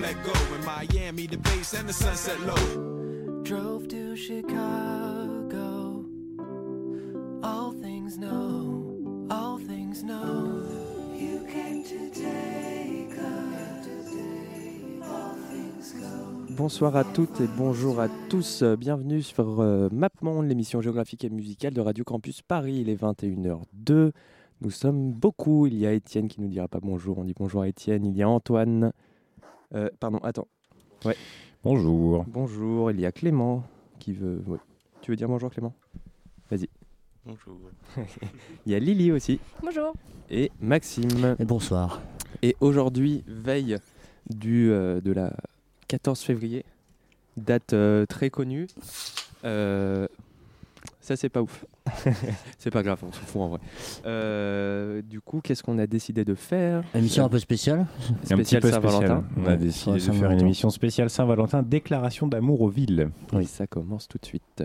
Let go. In Miami, the bass and the sunset low. Drove to Chicago. All things know, all things know. You came to take all things go. Bonsoir à toutes et bonjour à tous. Bienvenue sur euh, MapMonde, l'émission géographique et musicale de Radio Campus Paris. Il est 21h02. Nous sommes beaucoup. Il y a Étienne qui nous dira pas bonjour. On dit bonjour à Étienne. Il y a Antoine. Euh, pardon, attends. Bonjour. Bonjour. Il y a Clément qui veut. ouais. Tu veux dire bonjour Clément? Vas-y. Bonjour. Il y a Lily aussi. Bonjour. Et Maxime. Et bonsoir. Et aujourd'hui, veille du, euh, de la 14 février, date euh, très connue. Ça, c'est pas ouf. c'est pas grave, on s'en fout en vrai. Euh, du coup, qu'est-ce qu'on a décidé de faire? Émission un peu spéciale. Un petit Spécial peu Saint-Valentin. spécial. On a décidé de faire une émission spéciale Saint-Valentin, déclaration d'amour aux villes. Oui, ça commence tout de suite.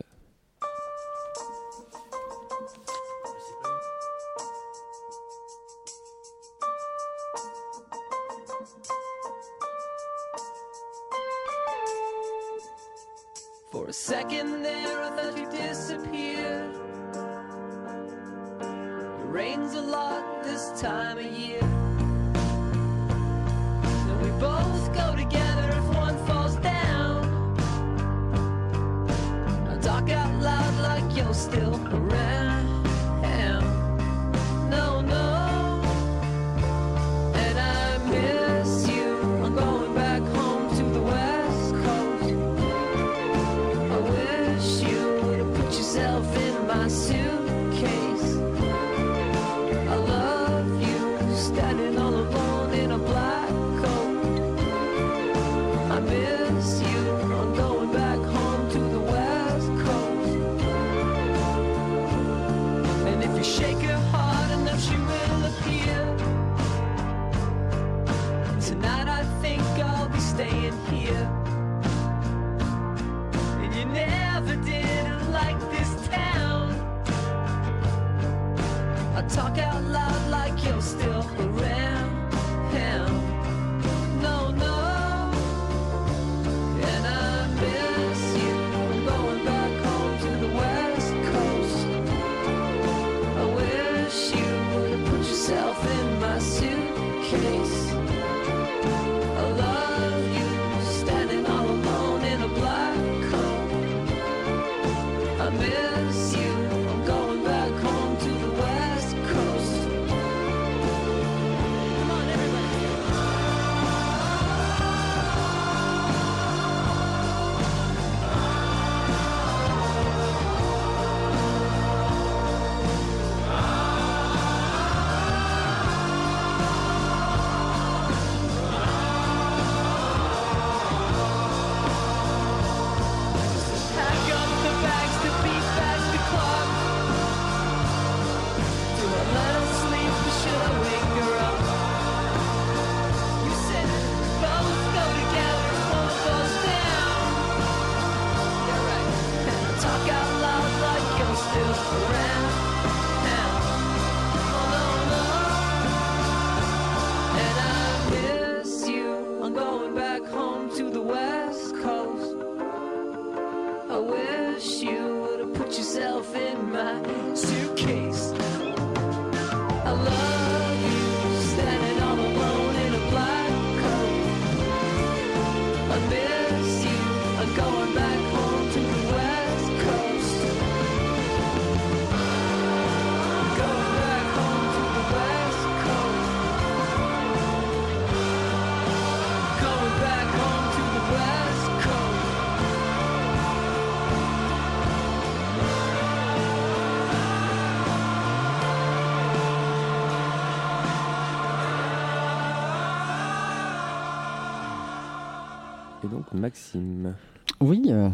Donc Maxime. Oui, euh,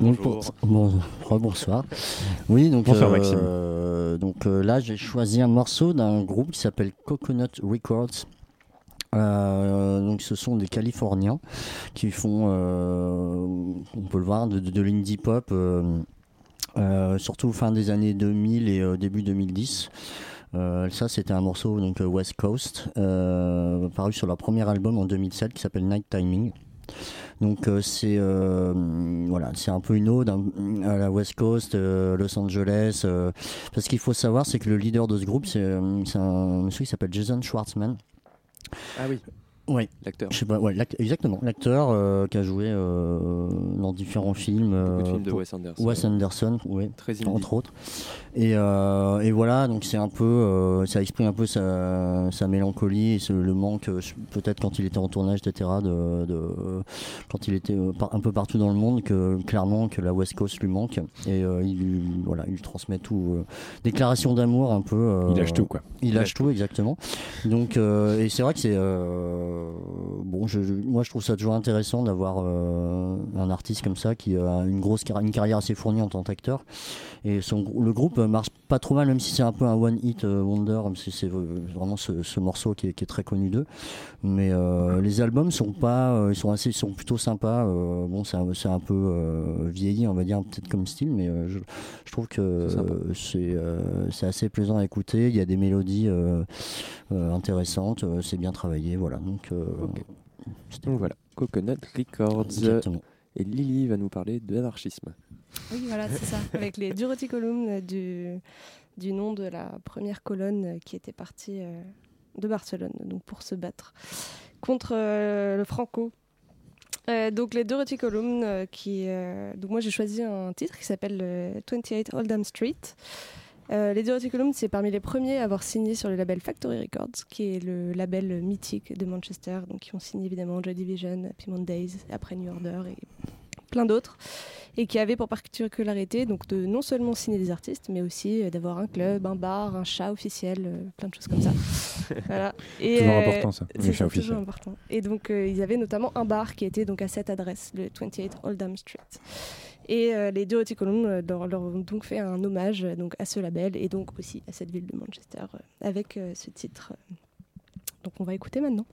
donc Bonjour. pour- bon, bonsoir. Oui, donc, Bonsoir, euh, donc euh, là j'ai choisi un morceau d'un groupe qui s'appelle Coconut Records. Euh, donc ce sont des Californiens qui font, euh, on peut le voir, de, de, de l'indie pop, euh, euh, surtout fin des années 2000 et euh, début 2010. Euh, ça, c'était un morceau donc West Coast, euh, paru sur leur premier album en 2007 qui s'appelle Night Timing. Donc euh, c'est euh, voilà, c'est un peu une ode hein, à la West Coast, euh, Los Angeles. parce qu'il faut savoir, c'est que le leader de ce groupe, c'est un monsieur qui s'appelle Jason Schwartzman. Ah oui, Ouais, l'acteur. je sais pas, ouais, l'ac- exactement, l'acteur euh, qui a joué euh, dans différents films. Beaucoup de euh, films de pour- Wes Anderson. Wes Anderson, ouais Très indie. entre autres. Et, euh, et voilà, donc c'est un peu, euh, ça exprime un peu sa, sa mélancolie et ce- le manque, euh, peut-être quand il était en tournage, etc., de, de, quand il était euh, un peu partout dans le monde, que clairement que la West Coast lui manque. Et euh, il, lui- voilà, il lui transmet tout, euh, déclaration d'amour un peu. euh, Il lâche tout, quoi. Il lâche tout, exactement. Donc, euh, et c'est vrai que c'est euh, bon. Je, je- moi, je trouve ça toujours intéressant d'avoir euh, un artiste comme ça qui a une grosse carri- une carrière assez fournie en tant qu'acteur. Et son, le groupe marche pas trop mal, même si c'est un peu un one hit euh, wonder. même si c'est euh, vraiment ce, ce morceau qui est, qui est très connu d'eux. Mais euh, les albums sont pas, euh, ils sont assez, ils sont plutôt sympas. euh, bon, c'est un, un peu euh, vieilli, on va dire, peut-être comme style, mais euh, je, je trouve que C'est euh, euh, assez plaisant à écouter. Il y a des mélodies euh, euh, intéressantes, euh, c'est bien travaillé, voilà. Donc, euh, Donc voilà, Coconut Records. Exactement. Et Lily va nous parler de l'anarchisme. Oui, voilà, c'est ça. Avec les Duroticolumnes euh, du, du nom de la première colonne qui était partie euh, de Barcelone, donc pour se battre contre euh, le Franco. Euh, donc les Duroticolumnes euh, qui... euh, donc moi j'ai choisi un titre qui s'appelle euh, 28 Oldham Street. Euh, les Duroticolumnes, c'est parmi les premiers à avoir signé sur le label Factory Records, qui est le label mythique de Manchester, donc qui ont signé évidemment Joy Division, Happy Mondays, après New Order et plein d'autres et qui avait pour particularité donc de non seulement signer des artistes, mais aussi euh, d'avoir un club, un bar, un chat officiel, euh, plein de choses comme ça. voilà. Et, Toujours euh, important, ça, c'est les chats officiels. important. Et donc ils avaient notamment un bar qui était donc à cette adresse, le 28 Oldham Street. Et euh, les deux Column euh, leur, leur ont donc fait un hommage euh, donc à ce label et donc aussi à cette ville de Manchester avec ce titre. Donc on va écouter maintenant.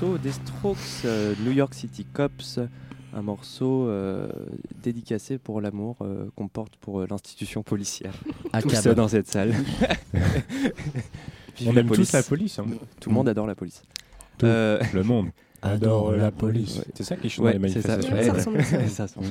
Morceau des Strokes, euh, New York City Cops, un morceau euh, dédicacé pour l'amour euh, qu'on porte pour euh, l'institution policière. À Tout ça dans cette salle. On aime tous la police. hein. Tout le monde adore la police. Tout Euh, le monde adore la police. Ouais. C'est ça qui chante Ouais, dans les c'est ça. manifestations. Ouais, ça ressemble à ça. Ça ressemble.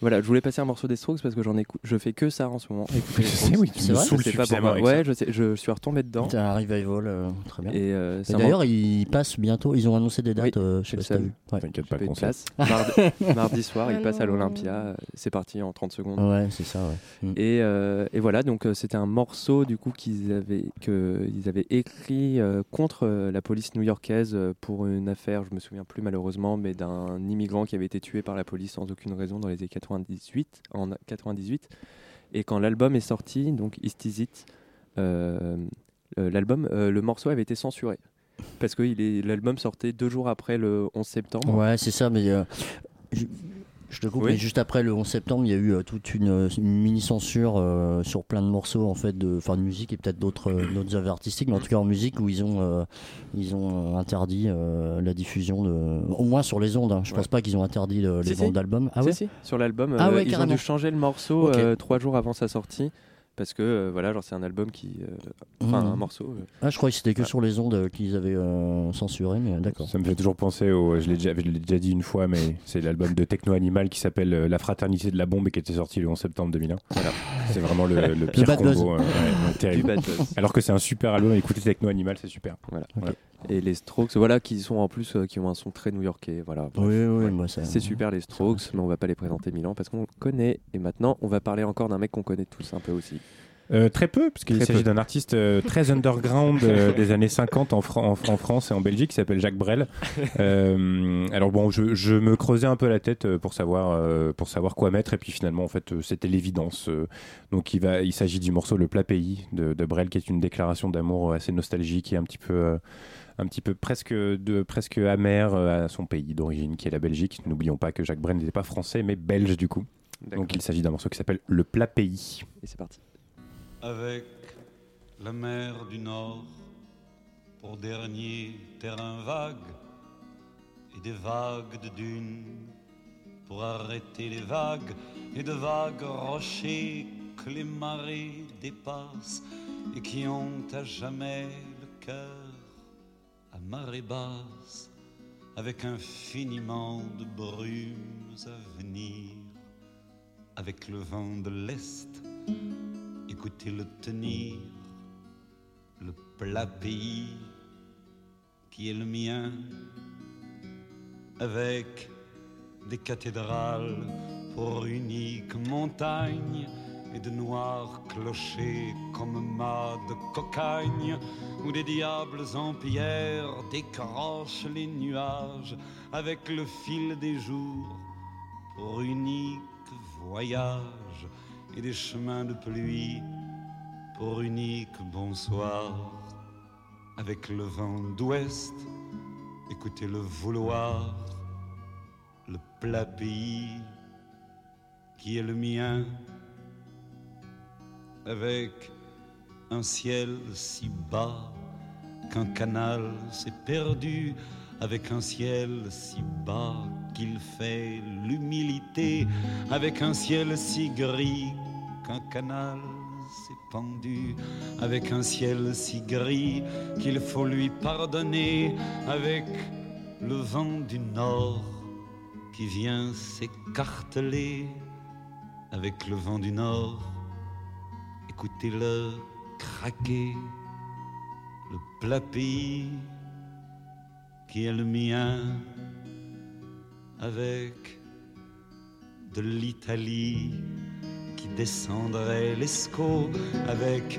Voilà, je voulais passer un morceau des Strokes parce que j'en écoute, je fais que ça en ce moment. Écouter Je sais, oui, tu me saoules pas pourquoi. Ouais, je sais, je suis retombé dedans. C'est un revival, euh, très bien. Et, Et euh, d'ailleurs, ils passent bientôt. Ils ont annoncé des dates. Oui, euh, je sais pas le si t'as vu. Ouais. T'inquiète pas pas. Mardi, mardi soir, Ah il passe à l'Olympia. C'est parti en 30 secondes. Ouais, c'est ça. Ouais. Mm. Et, euh, et voilà, donc euh, c'était un morceau du coup qu'ils avaient, que, ils avaient écrit euh, contre la police new-yorkaise pour une affaire, je me souviens plus malheureusement, mais d'un immigrant qui avait été tué par la police sans aucune raison dans les années 98. En 98. Et quand l'album est sorti, donc Is Is It, euh, euh, l'album, euh, le morceau avait été censuré. Parce que l'album sortait deux jours après le 11 septembre. Ouais, c'est ça, mais je, te coupe, Oui. mais juste après le 11 septembre, il y a eu euh, toute une, euh, une mini-censure euh, sur plein de morceaux en fait, de, de musique et peut-être d'autres d'autres œuvres artistiques, mais en tout cas en musique où ils ont, euh, ils ont interdit la diffusion, de, au moins sur les ondes. hein. Je Ouais. pense pas qu'ils ont interdit le- les Si, ventes d'albums. Ah Si, ouais sur l'album, Ah ouais, ils ont dû changer le morceau trois jours avant sa sortie. Parce que euh, voilà, genre c'est un album qui. euh, Enfin, Mhm. un morceau. euh, Ah, je croyais que c'était que sur les ondes euh, qu'ils avaient euh, censuré, mais d'accord. Ça me fait toujours penser au. Je l'ai déjà, dit une fois, mais c'est l'album de Techno Animal qui s'appelle La Fraternité de la Bombe et qui était sorti le 11 septembre 2001. Voilà. C'est vraiment le, le pire bad combo. euh, ouais, terrible. Alors que c'est un super album. Écoutez Techno Animal, c'est super. Voilà. Voilà. Et les Strokes, voilà, qui sont en plus, euh, qui ont un son très new-yorkais. Voilà. Bref. Oui, oui, Ouais. moi ça. C'est super les Strokes, mais on va pas les présenter Milan parce qu'on le connaît. Et maintenant, on va parler encore d'un mec qu'on connaît tous un peu aussi. Euh, très peu, parce qu'il Très s'agit peu. d'un artiste euh, très underground euh, des années 50 en, Fran- en, Fran- en France et en Belgique qui s'appelle Jacques Brel. Euh, alors bon, je, je me creusais un peu la tête pour savoir, euh, pour savoir quoi mettre, et puis finalement, en fait, euh, c'était l'évidence. euh. donc il, va, il s'agit du morceau Le Plat Pays de, de Brel, qui est une déclaration d'amour assez nostalgique et un petit peu... un petit peu presque, de, presque amer euh, à son pays d'origine, qui est la Belgique. N'oublions pas que Jacques Brel n'était pas français, mais belge du coup. Donc il s'agit d'un morceau qui s'appelle Le Plat Pays. Et c'est parti. avec la mer du Nord pour dernier terrain vague et des vagues de dunes pour arrêter les vagues et de vagues rochers que les marées dépassent et qui ont à jamais le cœur marée basse avec infiniment de brumes à venir. Avec le vent de l'Est écoutez-le tenir, le plat pays qui est le mien, avec des cathédrales pour unique montagne et de noirs clochers comme mâts de cocagne, où des diables en pierre décrochent les nuages avec le fil des jours pour unique voyage et des chemins de pluie pour unique bonsoir. Avec le vent d'ouest écoutez le vouloir le plat pays qui est le mien avec un ciel si bas qu'un canal s'est perdu avec un ciel si bas qu'il fait l'humilité avec un ciel si gris qu'un canal s'est pendu avec un ciel si gris qu'il faut lui pardonner avec le vent du nord qui vient s'écarteler avec le vent du nord écoutez-le craquer le plat qui est le mien avec de l'Italie qui descendrait l'Escaut avec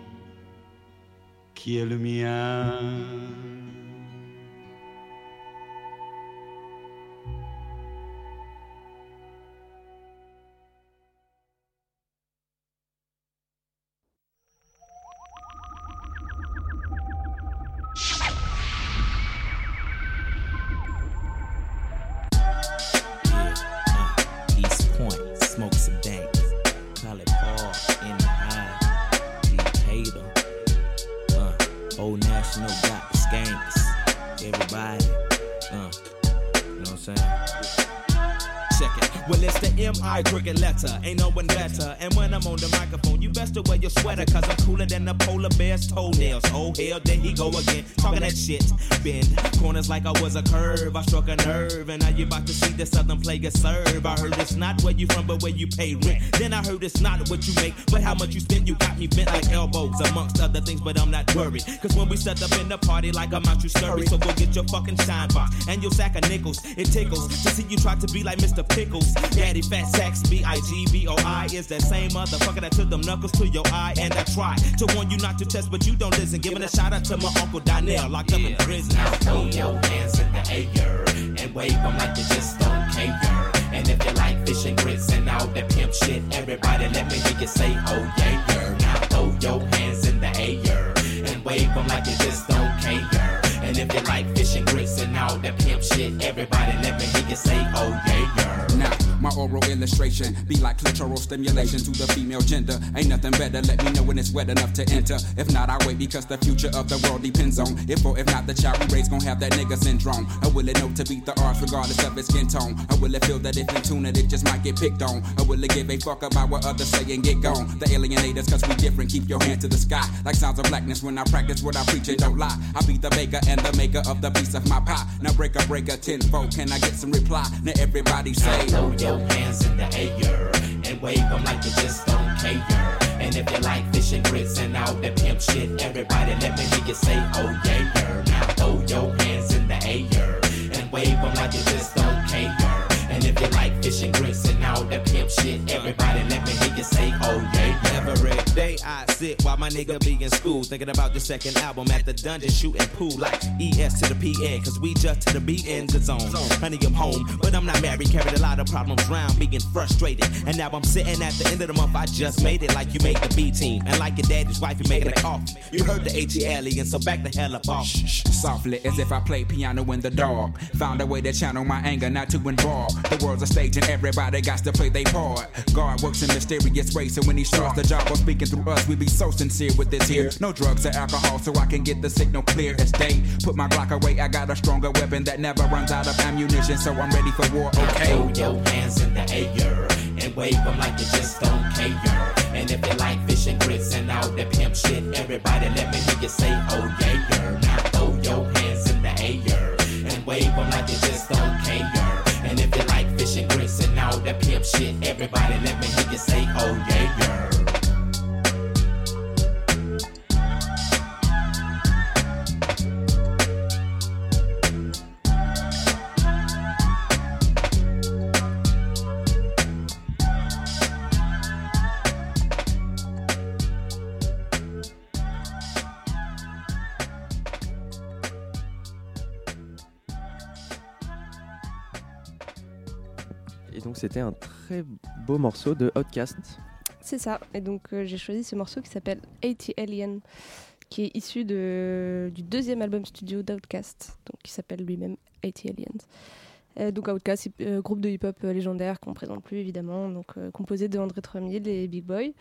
qui est le mien. Letter. Ain't no one better. And when I'm on the microphone, you best to wear your sweater. Cause I'm cooler than the polar bear's toenails. Oh, hell, there he go again. Talking that shit. Bend corners like I was a curve. I struck a nerve. And now you about to see the southern player serve. I heard it's not where you from, but where you pay rent. Then I heard it's not what you make, but how much you spend. You got me bent like elbows, amongst other things, but I'm not worried. Cause when we set up in the party, like I'm out, you scurry. So go get your fucking shine box and your sack of nickels. It tickles to see you try to be like Mr. Pickles. Daddy Fat Sacks, B I G B O I is that same motherfucker that took them knuckles to your eye. And I try to warn you not to test, but you don't listen. Giving a shout out to my Uncle Donnell, locked up in prison. Now throw your hands in the air and wave them like you just don't care. And if you like fish and grits and all that pimp shit, everybody let me hear you say, oh yeah, yeah. Now throw your hands in the air and wave them like you just don't care. And if you like fish and grits and all that pimp shit, everybody let me hear you say, oh yeah, yeah. Now, my oral illustration be like clitoral stimulation to the female gender. Ain't nothing better, let me know when it's wet enough to enter. If not, I wait because the future of the world depends on if or if not the child we raise gon' have that nigga syndrome. I will it know to beat the odds regardless of its skin tone? I will it feel that if in tune it, it just might get picked on? I will it give a fuck about what others say and get gone? The alienators, cause we different, keep your hand to the sky. Like sounds of blackness when I practice what I preach and don't lie. I be the baker and the maker of the piece of my pie. Now break a breaker tenfold, can I get some reply? Now everybody say, Throw your hands in the air and wave them like you just don't care. And if you like fish and grits and all that pimp shit, everybody let me hear you say, oh yeah, yeah. Now throw your hands in the air and wave them like you just don't care. And if you like fish and grits all that pimp shit, everybody let me hear you say, oh yeah. Every day I sit while my nigga be in school, thinking about the second album at the dungeon, shooting pool like ES to the PN, cause we just to the B in the zone. Honey, I'm home, but I'm not married, carried a lot of problems round, being frustrated. And now I'm sitting at the end of the month, I just made it like you made the B team. And like your daddy's wife, you making a coffee. You heard the ATL, and so back the hell up off. Softly, as if I played piano in the dark. Found a way to channel my anger, not to involve. The world's a stage and everybody got to play their part. God works in mysterious ways, so when he starts the job of speaking through us, we be so sincere with this here. No drugs or alcohol, so I can get the signal clear as day. Put my Glock away, I got a stronger weapon that never runs out of ammunition, so I'm ready for war. Okay. Throw your hands in the air and wave them like you just don't care. And if you like fish and grits and all that pimp shit, everybody let me hear you say, oh yeah, yeah. Now throw your hands in the air and wave them like you just don't care. That pimp shit, everybody let me hear you say, oh yeah, yeah. C'était un très beau morceau de Outcast. C'est ça. Et donc euh, j'ai choisi ce morceau qui s'appelle 80 Alien, qui est issu de, du deuxième album studio d'Outkast, donc qui s'appelle lui-même 80 Aliens. Euh, donc Outkast, hip- euh, groupe de hip-hop euh, légendaire qu'on présente plus évidemment, donc euh, composé de André 3000 et Big Boy,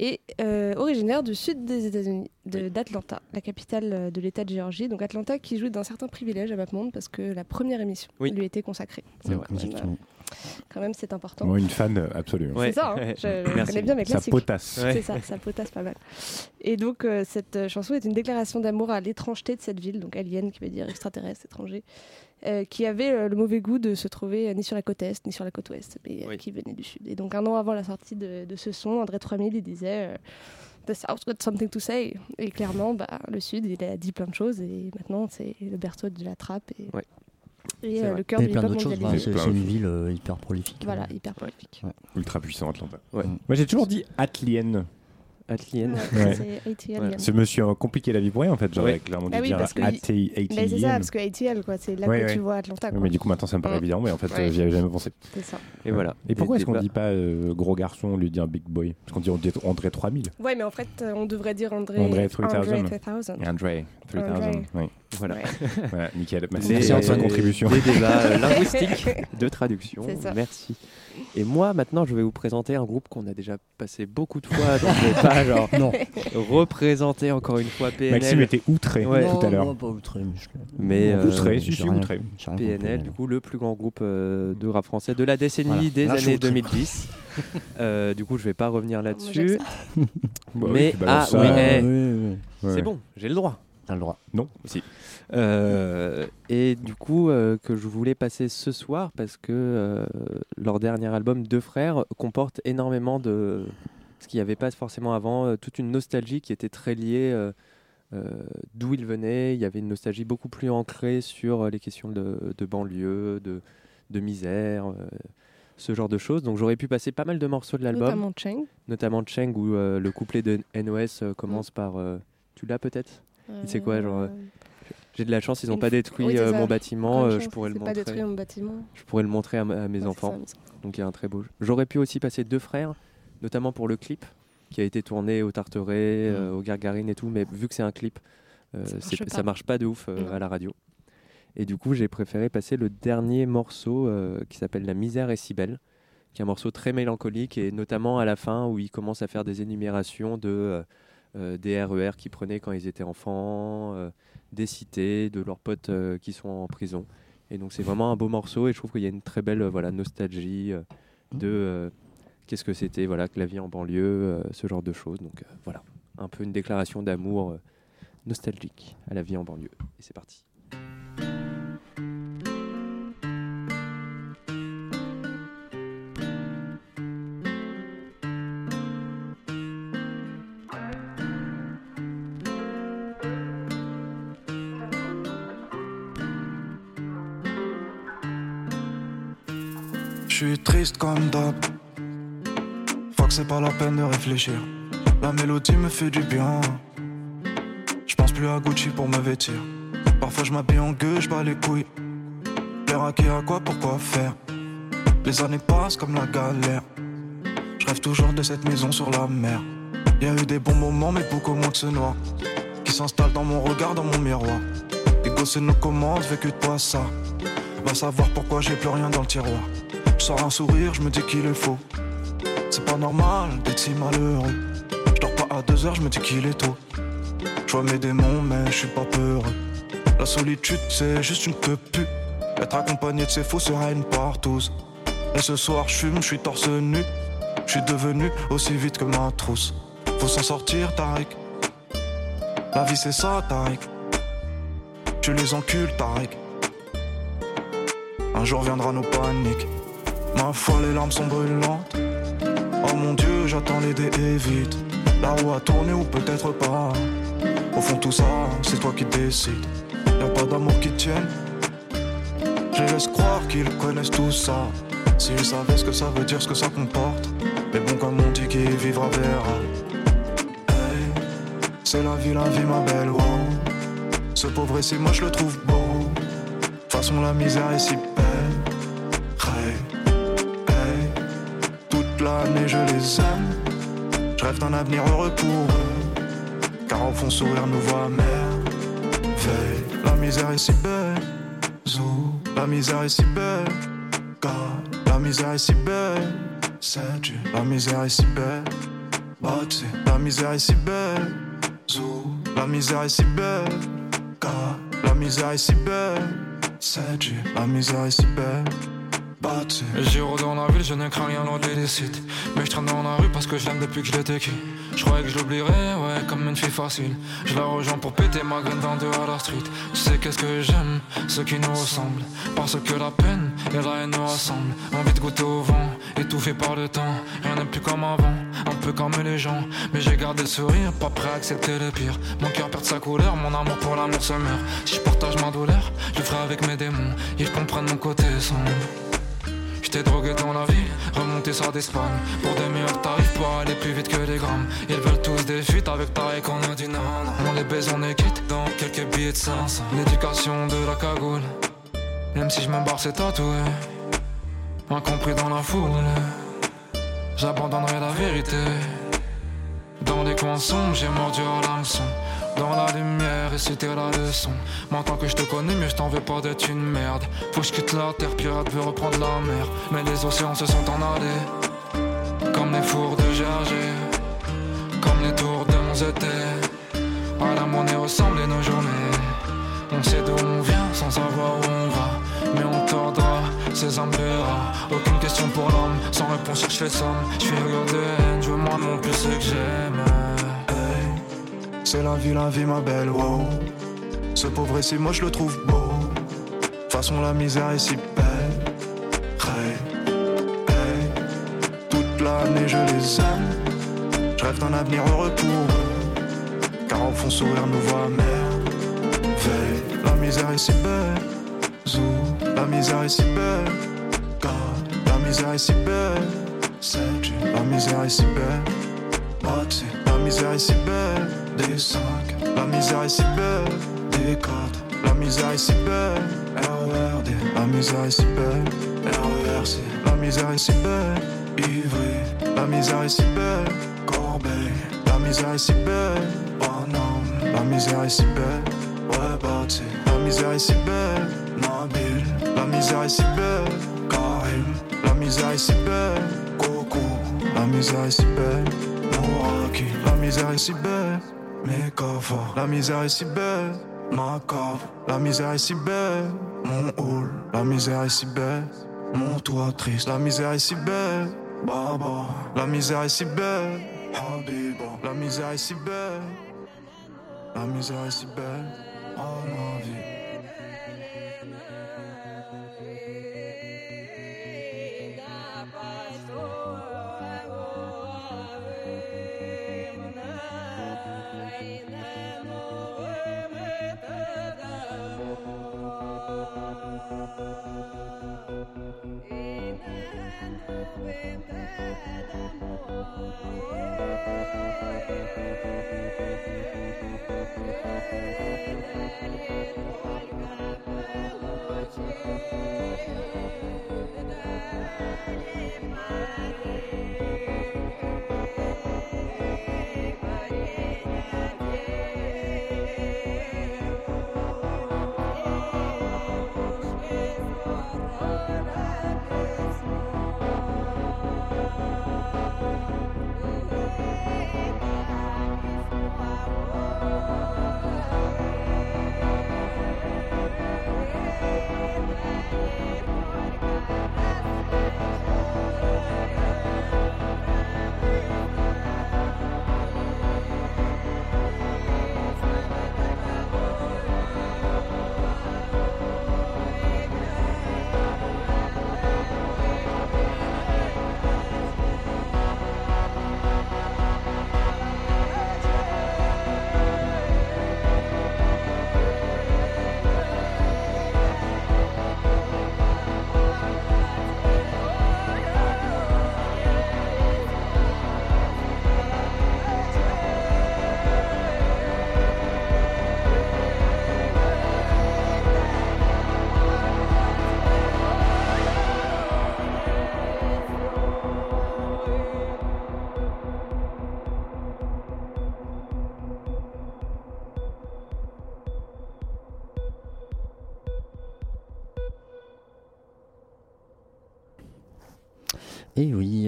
et euh, originaire du sud des États-Unis, de- d'Atlanta, la capitale de l'État de Géorgie. Donc Atlanta qui jouit d'un certain privilège à MapMonde parce que la première émission Oui. lui était consacrée. C'est vrai. Quand même, c'est important. Moi, une fan euh, absolue. C'est ça, hein. je, je connais bien mes Ça classiques. potasse. C'est ça, ça potasse pas mal. Et donc, euh, cette euh, chanson est une déclaration d'amour à l'étrangeté de cette ville, donc alien, qui veut dire extraterrestre, étranger, euh, qui avait euh, le mauvais goût de se trouver euh, ni sur la côte est, ni sur la côte ouest, mais euh, qui venait du sud. Et donc, un an avant la sortie de, de ce son, André 3000, il disait. euh, The South got something to say. Et clairement, bah, le Sud, il a dit plein de choses. Et maintenant, c'est le berceau de la trappe. Et, et, C'est euh, le cœur du plein d'autres choses. Enfin, c'est c'est une ville euh, hyper prolifique. Voilà, hyper prolifique. Ultra puissant Atlanta. Ouais. Moi j'ai toujours dit Atlien. Atlien. Ouais, c'est ATL. Ce monsieur a compliqué la vie pour rien en fait. J'aurais Ouais. clairement dû oui, dire parce que AT il- Mais c'est ça, parce que ATL, quoi, c'est là Ouais, que ouais. tu vois Atlanta. Mais du coup maintenant ça me paraît Mm. évident, mais en fait Ouais. euh, j'y avais jamais pensé. C'est ça. Et voilà. Et pourquoi est-ce qu'on débats. dit pas gros garçon, on lui dit un big boy? Parce qu'on dit André 3000. Ouais, mais en fait, on devrait dire André. André 3000. André 3000. Et André 3000. André. Oui. Voilà. Ouais. Voilà, nickel. Merci, Les- merci pour ta contribution. Des débats euh, linguistiques de traduction. Merci. Et moi, maintenant, je vais vous présenter un groupe qu'on a déjà passé beaucoup de fois. Donc, je vais pas genre Non. représenter encore une fois PNL. Maxime était outré Ouais. tout à l'heure. Non, pas outré. mais je- Mais euh, outré, si, j'ai si, rien- outré. PNL, du coup, le plus grand groupe euh, de rap français de la décennie Voilà. des Là, années outré. 2010. Euh, du coup, je vais pas revenir là-dessus. j'accepte. Bah oui, mais ah balances ça. oui, Ouais, eh, oui, oui. c'est bon, j'ai le droit. T'as le droit. Non. Si. Euh, et du coup, euh, que je voulais passer ce soir parce que euh, leur dernier album, Deux Frères, comporte énormément de. Ce qu'il n'y avait pas forcément avant, euh, toute une nostalgie qui était très liée euh, euh, d'où ils venaient. Il y avait une nostalgie beaucoup plus ancrée sur les questions de, de banlieue, de, de misère, euh, ce genre de choses. Donc j'aurais pu passer pas mal de morceaux de l'album, Notamment Cheng. notamment Cheng, où euh, le couplet de NOS euh, commence par. euh, tu l'as peut-être? C'est quoi, genre, euh, J'ai de la chance, ils n'ont pas détruit oui, euh, mon bâtiment, euh, je pourrais le c'est pas montrer. détruire mon bâtiment. Je pourrais le montrer à, mes Ouais, enfants. ça, Donc il y a un très beau. J'aurais pu aussi passer deux frères, notamment pour le clip qui a été tourné au Tarteret, euh, au Gargarine et tout, mais vu que c'est un clip, euh, Ça marche pas. ça marche pas de ouf euh, à la radio. Et du coup, j'ai préféré passer le dernier morceau euh, qui s'appelle La misère est si belle, qui est un morceau très mélancolique et notamment à la fin où il commence à faire des énumérations de euh, euh, des RER qu'ils prenaient quand ils étaient enfants, euh, des cités, de leurs potes euh, qui sont en prison. Et donc c'est vraiment un beau morceau et je trouve qu'il y a une très belle euh, voilà nostalgie euh, de euh, qu'est-ce que c'était voilà que la vie en banlieue, euh, ce genre de choses. Donc euh, voilà, un peu une déclaration d'amour euh, nostalgique à la vie en banlieue. Et c'est parti. Triste comme d'hab. C'est pas la peine de réfléchir. La mélodie me fait du bien. Je pense plus à Gucci pour me vêtir. Parfois je m'habille en gueux, je bats les couilles. Plaire à qui, à quoi, pourquoi faire? Les années passent comme la galère. Je rêve toujours de cette maison sur la mer. Y a eu des bons moments, mais beaucoup moins que ce noir. Qui s'installe dans mon regard, dans mon miroir. Les gosses nous commandent, vécu de toi ça. Va savoir pourquoi j'ai plus rien dans le tiroir. Sors un sourire, je me dis qu'il est faux. C'est pas normal d'être si malheureux. Je dors pas à deux heures, je me dis qu'il est tôt. Je vois mes démons, mais je suis pas peureux. La solitude, c'est juste une queue pu. Être accompagné de ces faux sera une partouze. Et ce soir, je fume, je suis torse nu. Je suis devenu aussi vite que ma trousse. Faut s'en sortir, Tariq. La vie, c'est ça, Tariq. Tu les encules, Tariq. Un jour viendra nos paniques. Ma foi, les larmes sont brûlantes. Oh mon Dieu, j'attends les dés et vite. La roue a tourné ou peut-être pas. Au fond, tout ça, c'est toi qui décides. Y'a pas d'amour qui tienne. Je laisse croire qu'ils connaissent tout ça. S'ils savaient ce que ça veut dire, ce que ça comporte. Mais bon, comme on dit, qui vivra verra. Hey, c'est la vie, la vie, ma belle. Oh. Ce pauvre ici, moi je le trouve beau. De façon, la misère est si Toute l'année je les aime. Je rêve d'un avenir heureux pour eux. Car au fond sourire nous voit merveille. La misère est si belle. Zou, la misère est si belle. Car la misère est si belle. C'est. La misère est si belle. Bâti, la misère est si belle. Zou, la misère est si belle. Car la misère est si belle. C'est. La misère est si belle. J'y rôde dans la ville, je ne crains rien de l'illicite. Mais je traîne dans la rue parce que je l'aime depuis que je qui. Je croyais que je l'oublierais, ouais, comme une fille facile. Je la rejoins pour péter ma graine dans deux à la street. Tu sais qu'est-ce que j'aime, ceux qui nous ressemblent. Parce que la peine et la haine nous rassemblent. Envie de goûter au vent, étouffé par le temps. Rien n'est plus comme avant, un peu comme les gens. Mais j'ai gardé le sourire, pas prêt à accepter le pire. Mon cœur perd sa couleur, mon amour pour l'amour se meurt. Si je partage ma douleur, je le ferai avec mes démons. Ils comprennent mon côté sombre. J'étais drogué dans la ville, remonté ça d'Espagne Pour des meilleurs tarifs, pour aller plus vite que les grammes. Ils veulent tous des fuites avec pareil qu'on a dit non. On les baise, on est quitte dans quelques billets de 500 L'éducation de la cagoule. Même si je me barre c'est tatoué Incompris dans la foule. J'abandonnerai la vérité. Dans les coins sombres, j'ai mordu à l'hameçon dans la lumière et c'était la leçon. Maintenant que je te connais mieux je t'en veux pas d'être une merde. Faut je quitte la terre, pirate veut reprendre la mer. Mais les océans se sont en allés. Comme les fours de Gergé. Comme les tours de mon ZT À la monnaie ressemblent nos journées. On sait d'où on vient sans savoir où on va. Mais on tordra de rat. Aucune question pour l'homme. Sans réponse je fais somme. Je suis haine, je veux moins non plus ce que j'aime C'est la vie, la vie, ma belle, wow. Ce pauvre ici, moi je le trouve beau. Façon, la misère est si belle. Hey, hey. Toute l'année, je les aime. Je rêve d'un avenir heureux pour eux. Car au fond, sourire nous voit merveille. La misère est si belle. Zou, la misère est si belle. Car la misère est si belle. C'est Dieu, la misère est si belle. Bâti, la misère est si belle. Des 5, la misère est si belle. Des 4, la misère est si belle. RERD, la misère est si belle. RERC, la misère est si belle. Ivry, la misère est si belle. Corbeil, la misère est si belle. Paname, la misère est si belle. Ouais, la misère est si belle. Nabil, la misère est si belle. Karim, la misère est si belle. Coco, la misère est si belle. Mouraki, la misère est si belle. Mécava, la misère est si belle. Macabre, la misère est si belle. Mon hall, la misère est si belle. Mon toit triste, la misère est si belle. Baba, la misère est si belle. Habiba, la misère est si belle. La misère est si belle. Oh ma vie.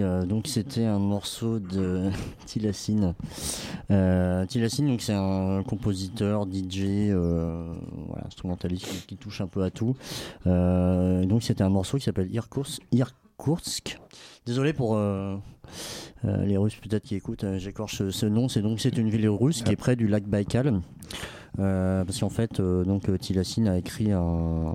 Euh, donc c'était un morceau de Tilassine. Euh, Tilassine, donc c'est un compositeur, DJ, euh, voilà, instrumentaliste qui, touche un peu à tout. Euh, donc c'était un morceau qui s'appelle Irkoutsk. Irkoutsk. Désolé pour les Russes peut-être qui écoutent, j'écorche ce nom. C'est donc c'est une ville russe qui est près du lac Baïkal. Euh, parce qu'en fait, euh, donc euh, Tilassine a écrit un,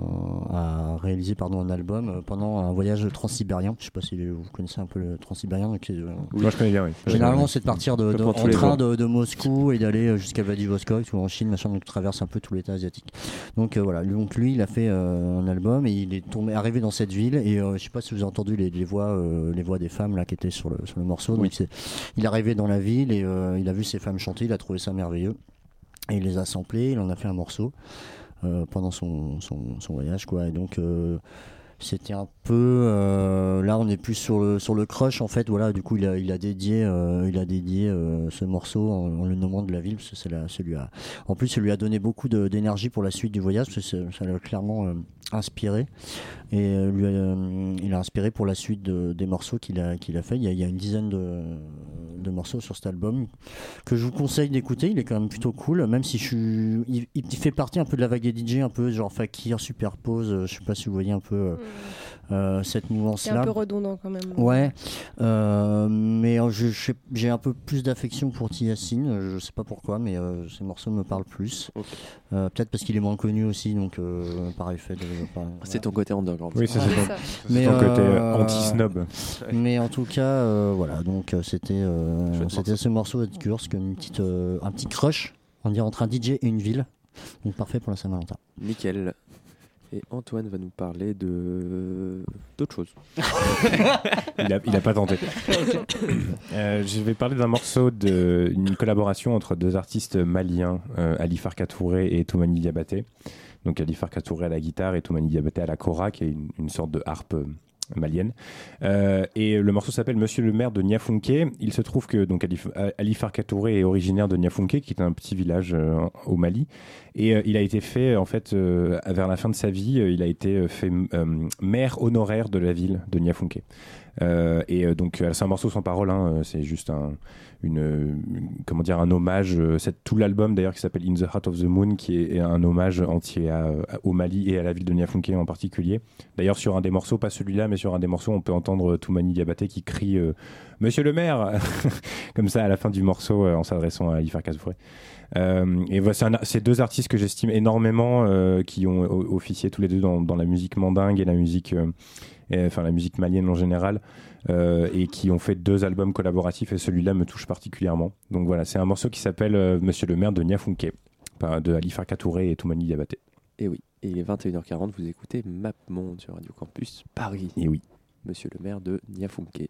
a réalisé pardon un album euh, pendant un voyage transsibérien. Je sais pas si vous connaissez un peu le transsibérien. donc Moi, je connais bien, oui. Généralement, c'est de partir de, de- en train de, de Moscou et d'aller jusqu'à Vladivostok ou en Chine, machin, donc traverse un peu tout l'État asiatique. Donc voilà, donc lui, il a fait un album et il est tombé, arrivé dans cette ville et je sais pas si vous avez entendu les, les voix, les voix des femmes là qui étaient sur le sur le morceau. Donc il est arrivé dans la ville et il a vu ces femmes chanter, il a trouvé ça merveilleux et il les a samplés, il en a fait un morceau euh, pendant son, son, son voyage quoi. Et donc euh, c'était un peu euh, là on est plus sur le sur le crush en fait voilà du coup il a il a dédié euh, il a dédié euh, ce morceau en, le nommant de la ville parce que ça, ça lui a en plus ça lui a donné beaucoup d'énergie pour la suite du voyage parce que ça l'a clairement euh, inspiré. Et euh, lui euh, il a inspiré pour la suite de- des morceaux qu'il a qu'il a fait. Il y a, une dizaine de, morceaux sur cet album que je vous conseille d'écouter. Il est quand même plutôt cool même si je suis il, fait partie un peu de la vague des DJ un peu genre Fakir superpose euh, je sais pas si vous voyez un peu euh, euh, cette nuance C'est un peu redondant quand même. Ouais, euh, mais euh, j'ai un peu plus d'affection pour Tiassine, euh, je sais pas pourquoi, mais euh, ces morceaux me parlent plus. Euh, Peut-être parce qu'il est moins connu aussi, donc euh, par effet de. C'est ton côté underground. Oui, c'est ton- Mais, ton côté, anti-snob. Mais en tout cas, euh, voilà, donc c'était euh, c'était ce morceau de Kursk, une petite, euh, un petit crush, on dirait entre un DJ et une ville, donc parfait pour la Saint-Valentin. Nickel. Et Antoine va nous parler de d'autres choses. il, a, il a pas tenté. Euh, je vais parler d'un morceau d'une collaboration entre deux artistes maliens, euh, Ali Farka Touré et Toumani Diabaté. Donc Ali Farka Touré à la guitare et Toumani Diabaté à la kora, qui est une, une sorte de harpe euh, malienne. Euh, et le morceau s'appelle Monsieur le maire de Niafunke. Il se trouve que donc Ali, Ali Farka Touré est originaire de Niafunke, qui est un petit village euh, au Mali. Et euh, il a été fait, en fait, euh, vers la fin de sa vie, euh, il a été euh, fait euh, maire honoraire de la ville de Niafunke. Euh, et euh, donc euh, c'est un morceau sans parole, hein, c'est juste un, comment dire un hommage. c'est tout l'album d'ailleurs qui s'appelle In the Heart of the Moon, qui est, un hommage entier au Mali et à la ville de Niafunke en particulier. D'ailleurs sur un des morceaux, pas celui-là, mais sur un des morceaux, on peut entendre Toumani Diabaté qui crie Monsieur le maire comme ça à la fin du morceau en s'adressant à Ifar Kazoufré. Et voilà, c'est deux artistes que j'estime énormément, qui ont officié tous les deux dans, la musique mandingue et la musique, et, enfin la musique malienne en général, euh, et qui ont fait deux albums collaboratifs. Et celui-là me touche particulièrement. Donc voilà, c'est un morceau qui s'appelle euh, Monsieur le maire de Niafunke, de Ali Farka Touré et Toumani Diabaté. Et oui, et il est 21h40, vous écoutez Map Monde sur Radio Campus Paris. Et oui. Monsieur le maire de Niafunke.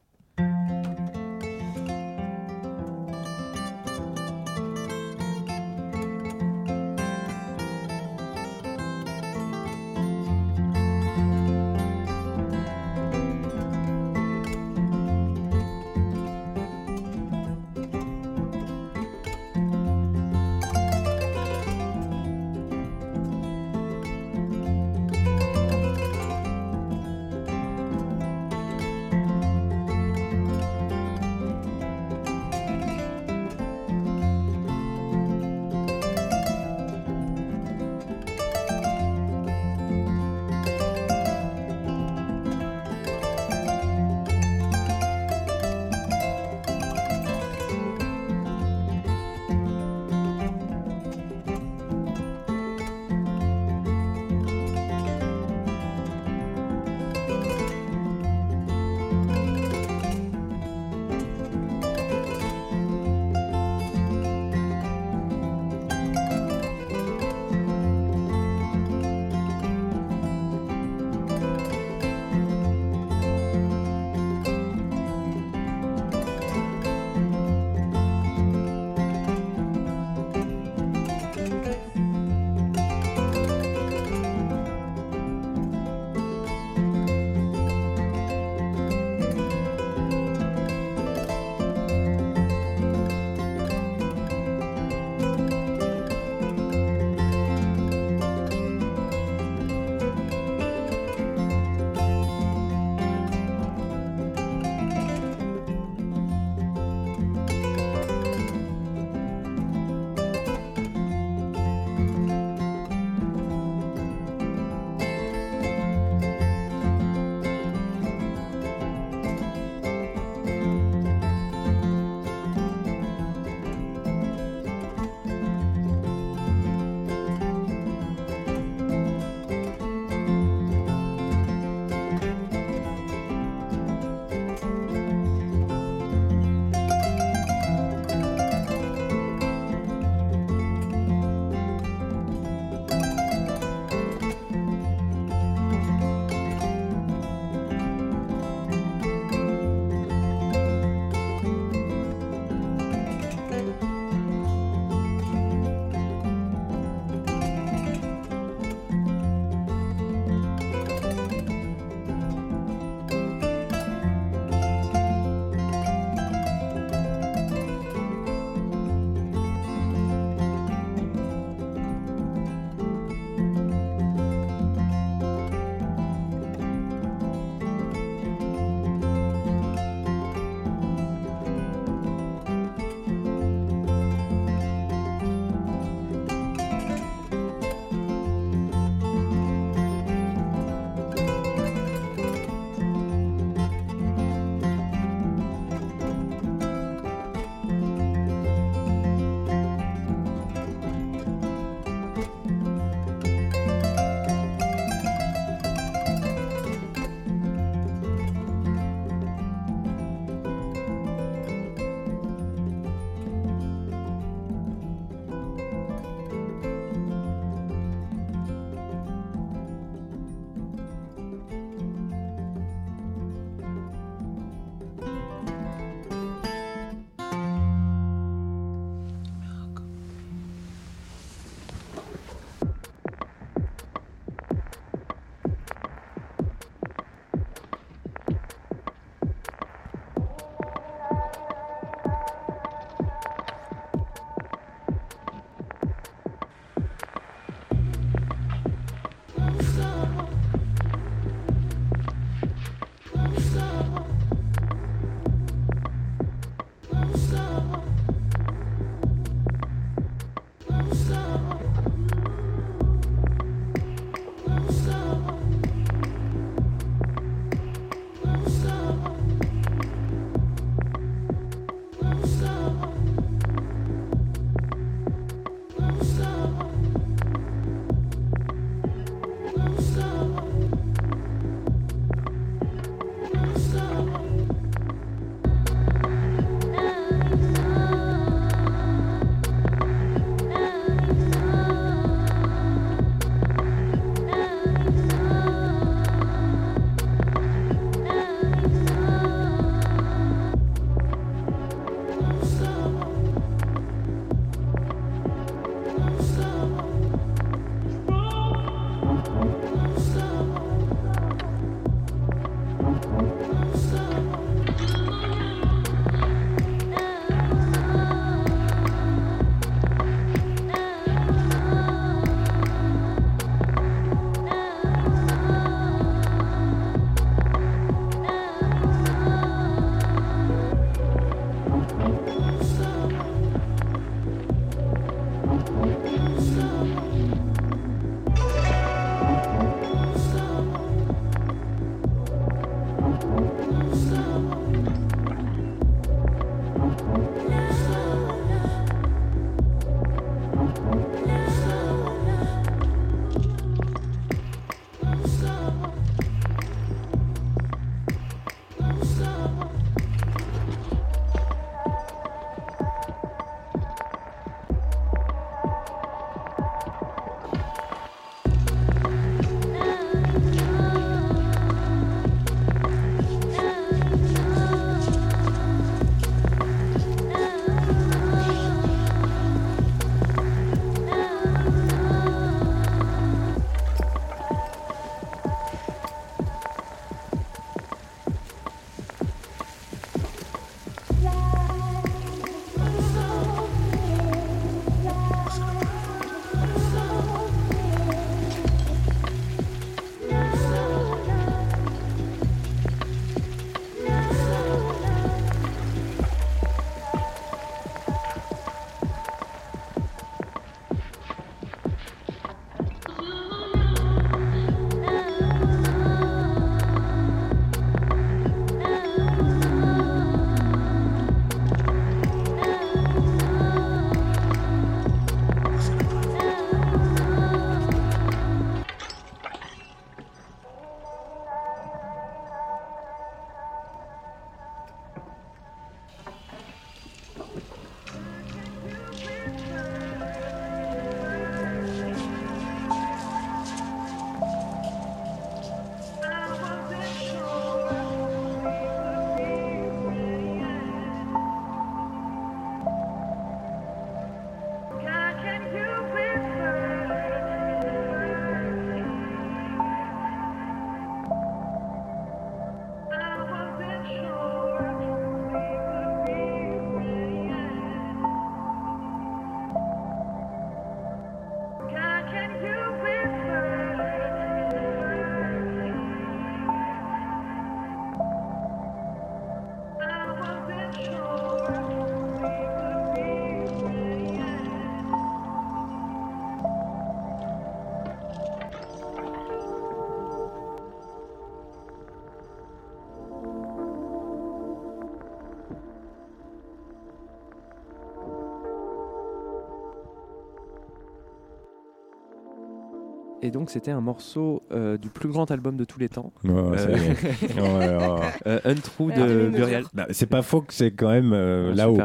Et donc c'était un morceau euh, du plus grand album de tous les temps. Oh, ça y est. Ouais, ouais. euh, Untrue de. Burial. Bah, c'est pas faux que c'est quand même euh, là-haut.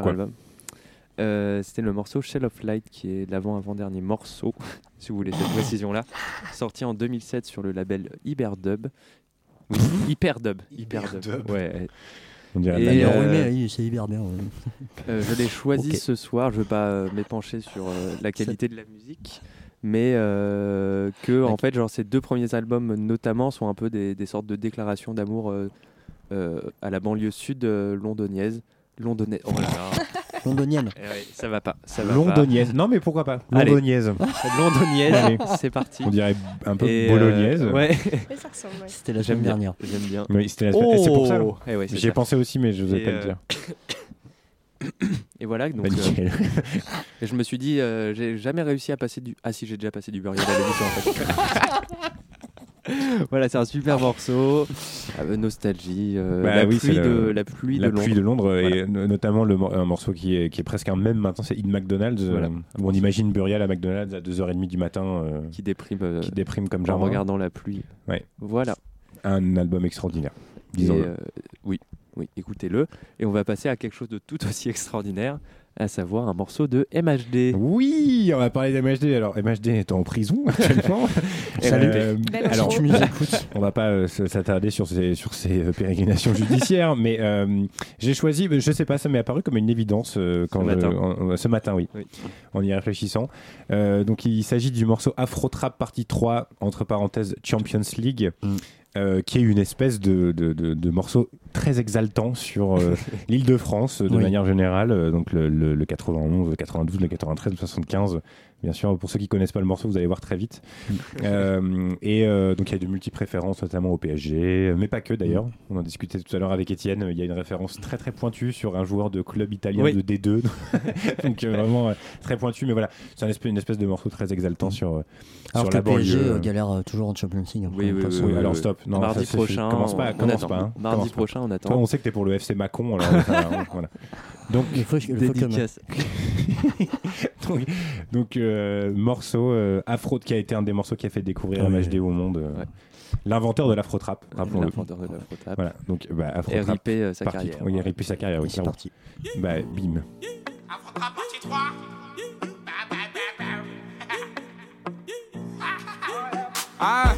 Euh, c'était le morceau Shell of Light qui est l'avant-avant-dernier morceau, si vous voulez cette précision-là, sorti en 2007 sur le label Hyperdub. Oui, Hyperdub. Hyperdub. Hyperdub. Ouais. On dirait Et, euh, c'est hyper bien. ouais. Euh, je l'ai choisi ce soir. Je ne veux pas euh, m'épancher sur euh, la qualité de la musique, mais euh, que en fait, genre ces deux premiers albums, notamment, sont un peu des, des sortes de déclarations d'amour euh, euh, à la banlieue sud euh, londonienne. Londonnaise. Oh là là. Londonienne. Eh ouais, ça va pas. Ça va Londoniaise. Non mais pourquoi pas pas. Londonienne. Allez. C'est parti. On dirait un peu Et, euh, bolognaise. ouais. C'était la J'aime semaine bien. dernière. J'aime bien. Oui, c'était la semaine- et c'est pour ça. Oh Eh ouais, ai ça. pensé aussi, mais je n'osais Et, pas le dire. Et voilà, donc Bah, euh, et je me suis dit, euh, j'ai jamais réussi à passer du. Ah si, j'ai déjà passé du Burial à l'émission en fait. voilà, c'est un super morceau, euh, nostalgie, euh, Bah la, oui, pluie de, le- la pluie la de Londres. pluie de Londres et Voilà. notamment le, mor- un morceau qui est, qui est presque un même maintenant c'est In McDonald's Voilà. euh, où on imagine Burial à McDonald's à 2h30 du matin euh, qui déprime, euh, qui déprime comme en jamais regardant la pluie. Ouais. Voilà. un album extraordinaire euh, oui, oui, écoutez-le. Et on va passer à quelque chose de tout aussi extraordinaire, à savoir un morceau de MHD. oui on va parler d'MHD alors MHD est en prison actuellement Salut. Euh, alors. Tu nous écoutes. on va pas euh, s'attarder sur ces, sur ces euh, pérégrinations judiciaires, mais euh, j'ai choisi, je sais pas, ça m'est apparu comme une évidence euh, quand Ce je- matin. en- en- ce matin, oui, Oui. en y réfléchissant. Euh, donc il s'agit du morceau Afro Trap partie 3, entre parenthèses Champions League. Mm. Euh, qui est une espèce de, de, de- de morceau très exaltant sur euh, l'île de France de Oui. manière générale, euh, donc le, le- le 91, le 92, le 93, le 75. Bien sûr, pour ceux qui connaissent pas le morceau, vous allez voir très vite. Euh, et euh, donc il y a de multiples références, notamment au PSG, mais pas que d'ailleurs. On en discutait tout à l'heure avec Étienne. Il y a une référence très très pointue sur un joueur de club italien Oui. de D2. donc euh, vraiment euh, très pointu, mais voilà, c'est une espèce, une espèce de morceau très exaltant sur, euh, Alors sur que la le PSG euh, galère toujours en Champions League. hein, Oui, oui, oui, alors stop. Non, Mardi ça, c'est- prochain, Commence pas, on commence attend. pas. hein. Mardi Commence pas. prochain, on Toi, attend. on sait que t'es pour le FC Macon, alors enfin, voilà. Donc, faut que- Dédicace. donc, donc, euh, morceau euh, Afro qui a été un des morceaux qui a fait découvrir Ah oui. MHD au monde. euh, Ouais. L'inventeur de l'afro-trap, rappelons-le. L'inventeur de l'afro-trap. Voilà, donc bah, Et afro-trap. ripé euh, sa partie- carrière. Oui, ripé sa carrière, oui, c'est parti. Bah, bim. Afro-trap partie 3. Ah,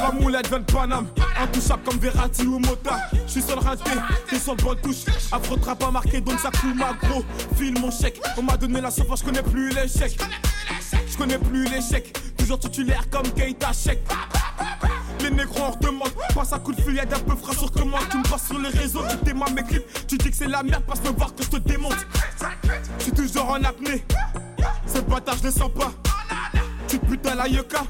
la moulette de intouchable comme Verratti ou Mota. Je suis sur raté, t'es sur le bon touche. Afro pas marqué donc ça coule ma gros. File mon chèque, on m'a donné la sauce, je connais plus l'échec. Je connais plus l'échec, toujours titulaire comme Keita Chèque. Les négros on redemande, passe un coup de fil, y'a d'un peu frais sur commande. Tu me passes sur les réseaux, tu t'aimes mes clips. Tu dis que c'est la merde, passe me voir que je te démonte. Je suis toujours en apnée, ce bâtard je le sens pas. Tu te butes à la yucca.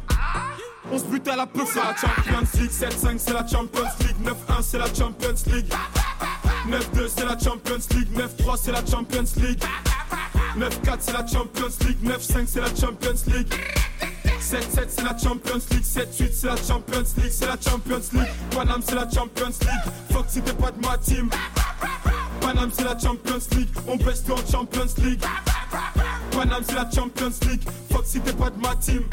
On se bute à la peu, c'est la Champions League 7-5 c'est la Champions League 9-1 c'est la Champions League 9-2 c'est la Champions League 9-3 c'est la Champions League 9-4 c'est la Champions League 9-5 c'est la Champions League 7-7 c'est la Champions League 7-8 c'est la Champions League C'est la Champions League Paname c'est la Champions League Fuck si t'es pas de ma team Paname c'est la Champions League On baisse en Champions League Paname c'est la Champions League Fuck si t'es pas de ma team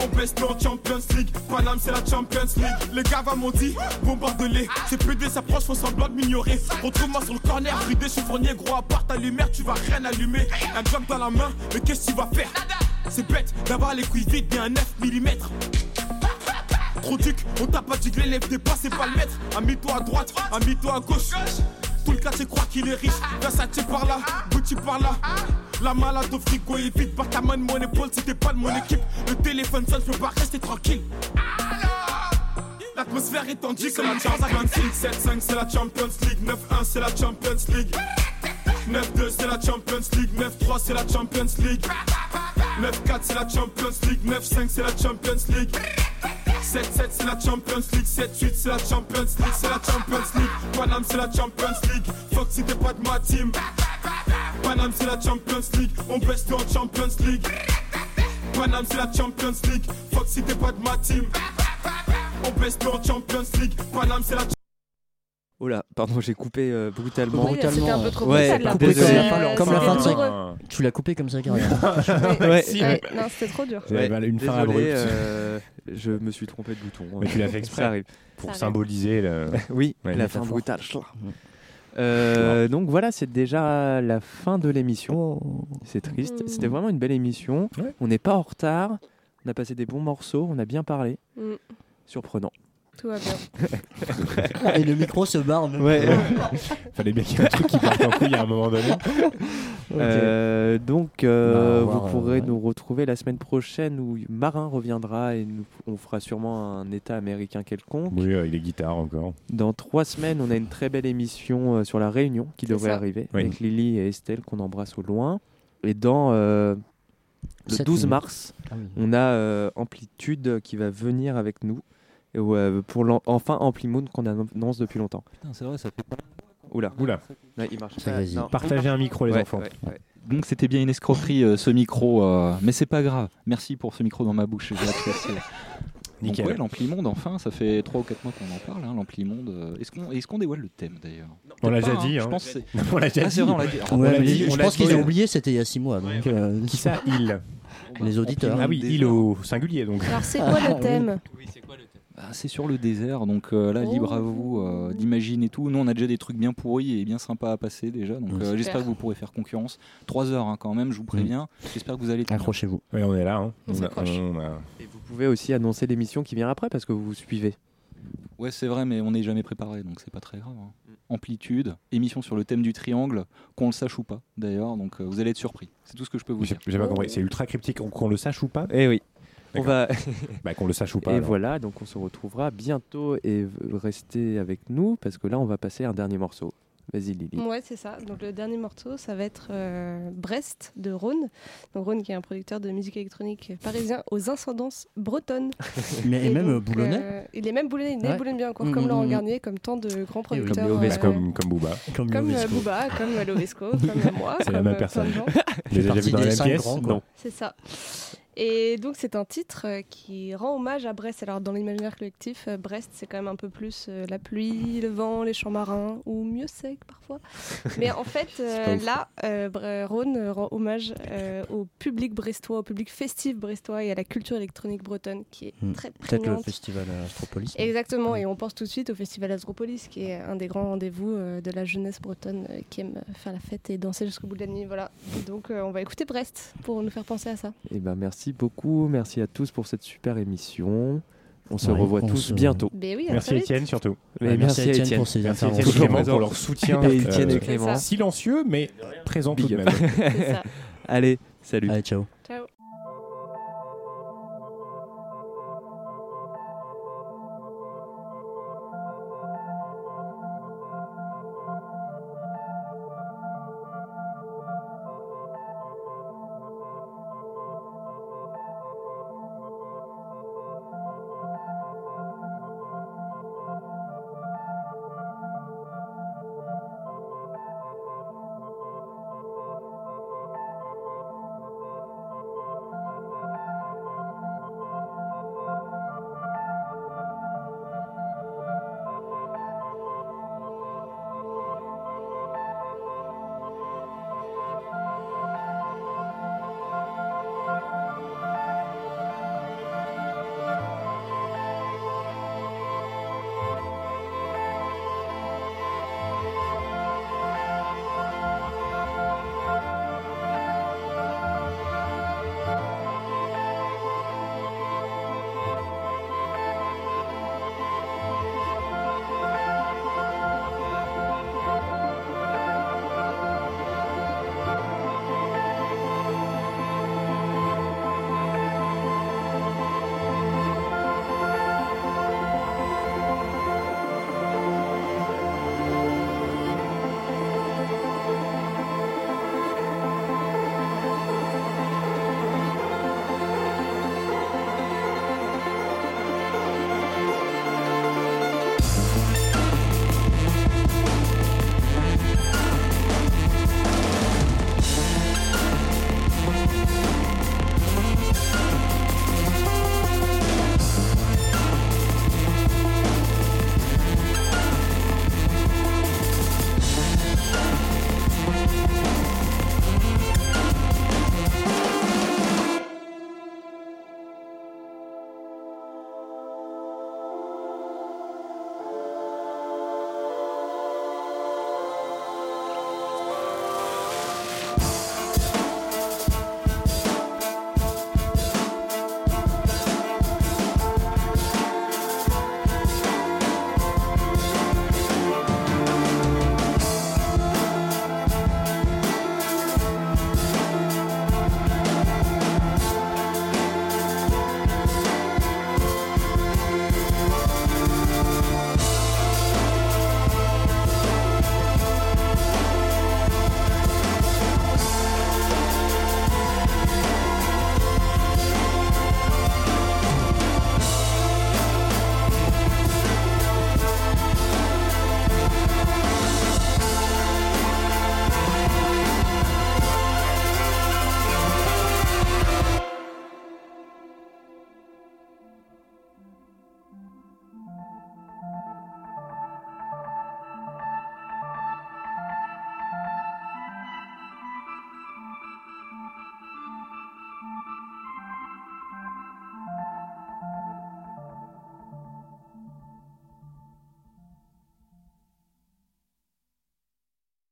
on baisse tout en Champions League. Paname, c'est la Champions League. Les gars, va m'ont dit, bombarde-les. C'est PD s'approche, faut semblant de m'ignorer. Retrouve-moi sur le corner, bridé, fournier, gros, à part ta lumière, tu vas rien allumer. Un job dans la main, mais qu'est-ce que tu vas faire? C'est bête d'avoir les couilles vides et un 9 mm. Trop duc, on t'a pas l'élève des pas, c'est pas le maître. Amie-toi à droite, amie-toi à gauche. Tout le quartier croit qu'il est riche. Versace par là, Gucci par là. La malade au frigo est vide. Par ta main de mon épaule si t'es pas de mon équipe. Le téléphone sonne, je peux pas rester tranquille. L'atmosphère est tendue comme la Champions League 7-5 c'est la Champions League 9-1 c'est la Champions League 9-2 c'est la Champions League 9-3 c'est la Champions League 9-4 c'est la Champions League 9-5 c'est la Champions League 7-7 c'est la Champions League. 7-8 c'est la Champions League. C'est la Champions League. Paname c'est la Champions League. Fuck si t'es pas de ma team. Paname c'est la Champions League. On baisse tout en Champions League. Paname c'est la Champions League. Fuck si t'es pas de ma team. On baisse tout en Champions League. Paname c'est la Oh là, pardon, j'ai coupé euh, brutalement. Oui, c'était un peu trop Ouais, brutal, là. Coupé désolé. comme, Euh, comme la fin de sa... Tu l'as coupé comme ça, carrément. Ouais. Ouais, ouais, non, c'était trop dur. Ouais, bah, une fin abrupte. euh, je me suis trompé de bouton. Mais tu l'as fait exprès Ça arrive. pour Ça arrive. symboliser le. Oui, Ouais, la fin brutale. Euh, donc voilà, c'est déjà la fin de l'émission. C'est triste. Mm. C'était vraiment une belle émission. Ouais. On n'est pas en retard. On a passé des bons morceaux. On a bien parlé. Mm, Surprenant. Tout va bien. Et le micro se barre. même. Ouais. Fallait bien qu'il y ait un truc qui parte en couille à un moment donné. Euh, donc, euh, Bah, on va vous voir, pourrez euh, nous retrouver la semaine prochaine où Marin reviendra et nous, on fera sûrement un état américain quelconque. Oui, euh, il est guitare encore. Dans trois semaines, on a une très belle émission euh, sur la Réunion qui devrait ça. arriver Oui. avec Lily et Estelle qu'on embrasse au loin. Et dans euh, le Sept 12 minutes. mars, Ah oui. on a euh, Amplitude qui va venir avec nous ouais, pour l'en- enfin Amplimoon qu'on annonce depuis longtemps. Putain, c'est vrai, ça fait pas. Oula, Oula. Il marche. Ça pas. Non. Partagez un micro, les Ouais, enfants. ouais, ouais. Donc c'était bien une escroquerie euh, ce micro, euh, mais c'est pas grave. Merci pour ce micro dans ma bouche, j'ai apprécié. Donc Nickel. ouais, l'ampli-monde, enfin, ça fait 3 ou 4 mois qu'on en parle, hein, l'ampli-monde. euh, Est-ce qu'on est qu'on dévoile le thème d'ailleurs? On l'a Peut-être déjà pas, dit. Je hein. pense c'est- On l'a déjà Ah, dit. c'est vrai, on l'a dit. On Ouais, l'a mais dit, je on l'a pense qu'ils ont oublié, c'était il y a 6 mois. Donc, euh, Qui ça? Il. les auditeurs. Ah oui, il au singulier donc. Alors, c'est quoi Ah, le thème? Bah, c'est sur le désert, donc euh, là, libre à vous euh, d'imaginer tout. Nous, on a déjà des trucs bien pourris et bien sympas à passer déjà, donc Mm. euh, j'espère que vous pourrez faire concurrence. 3 heures hein, quand même, je vous préviens. J'espère que vous allez. Accrochez-vous. Oui, on est là. hein. On a- s'accroche. on a- Et vous pouvez aussi annoncer l'émission qui vient après parce que vous vous suivez. Ouais, c'est vrai, mais on n'est jamais préparé, donc c'est pas très grave. hein. Mm. Amplitude, émission sur le thème du triangle, qu'on le sache ou pas d'ailleurs, donc euh, vous allez être surpris. C'est tout ce que je peux vous dire. j'ai pas compris. C'est ultra cryptique. Qu'on le sache ou pas Eh oui. On va Bah, qu'on le sache ou pas. et alors. voilà, donc on se retrouvera bientôt et restez avec nous parce que là on va passer un dernier morceau. Vas-y Lily. Ouais, c'est ça. Donc le dernier morceau, ça va être euh, Brest de Rhône. Donc Rhône qui est un producteur de musique électronique parisien aux incidences bretonnes. Mais et Et même donc, Boulonnais, euh, il est même boulonnais, il Ouais. boulonne bien encore, Mm, comme mm, Laurent mm. Garnier, comme tant de grands oui. producteurs. Comme Léo euh, comme, comme Booba. comme comme euh. Booba, comme Lovesco, comme moi. C'est la même personne. Je les ai vus dans la même pièce. Non. C'est ça. Et donc c'est un titre euh, qui rend hommage à Brest. Alors dans l'imaginaire collectif, euh, Brest c'est quand même un peu plus euh, la pluie, le vent, les champs marins, ou mieux sec parfois. Mais en fait euh, là, euh, Rhône rend hommage euh, au public brestois, au public festif brestois et à la culture électronique bretonne qui est Hmm. très Peut-être le prégnante. festival Astropolis. Exactement, et on pense tout de suite au Festival Astropolis, qui est un des grands rendez-vous de la jeunesse bretonne qui aime faire la fête et danser jusqu'au bout de la nuit. Voilà. Donc on va écouter Brest pour nous faire penser à ça. Et ben merci beaucoup, merci à tous pour cette super émission. On se Ouais, revoit on tous se- bientôt. Ben oui, à Merci. Étienne surtout. Et Ouais, merci à Étienne pour ses Merci Étienne interventions. et Clément pour leur soutien. Et Étienne euh, et Clément. Silencieux mais présent tout de même. Ça. Allez, salut. Allez, ciao. Ciao.